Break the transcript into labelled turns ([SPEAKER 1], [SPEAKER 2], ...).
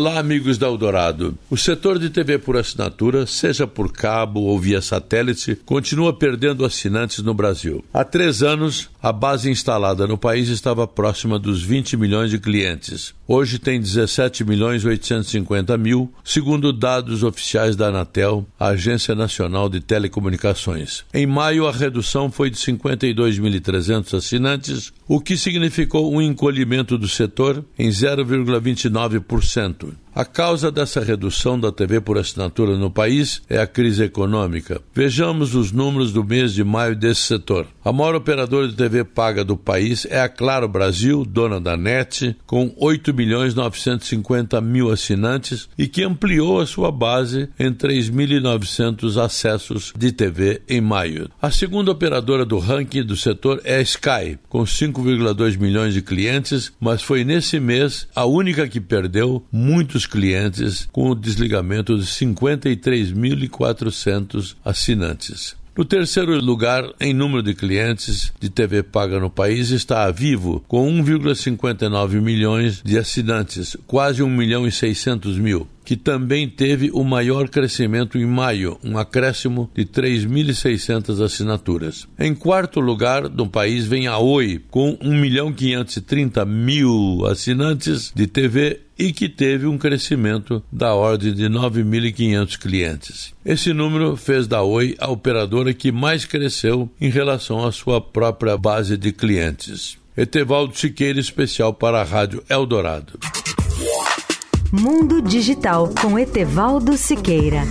[SPEAKER 1] Olá, amigos da Eldorado. O setor de TV por assinatura, seja por cabo ou via satélite, continua perdendo assinantes no Brasil. Há três anos, a base instalada no país estava próxima dos 20 milhões de clientes. Hoje tem 17 milhões 850 mil, segundo dados oficiais da Anatel, a Agência Nacional de Telecomunicações. Em maio, a redução foi de 52.300 assinantes, o que significou um encolhimento do setor em 0,29%. True A causa dessa redução da TV por assinatura no país é a crise econômica. Vejamos os números do mês de maio desse setor. A maior operadora de TV paga do país é a Claro Brasil, dona da NET, com 8 milhões 950 mil assinantes e que ampliou a sua base em 3.900 acessos de TV em maio. A segunda operadora do ranking do setor é a Sky, com 5,2 milhões de clientes, mas foi nesse mês a única que perdeu muitos clientes com o desligamento de 53.400 assinantes. No terceiro lugar, em número de clientes de TV paga no país, está a Vivo, com 1,59 milhões de assinantes, quase 1 milhão e 600 mil que também teve o maior crescimento em maio, um acréscimo de 3.600 assinaturas. Em quarto lugar no país vem a Oi, com 1 milhão 530 mil assinantes de TV e que teve um crescimento da ordem de 9.500 clientes. Esse número fez da Oi a operadora que mais cresceu em relação à sua própria base de clientes. Etevaldo Siqueira, especial para a Rádio Eldorado.
[SPEAKER 2] Mundo Digital com Etevaldo Siqueira.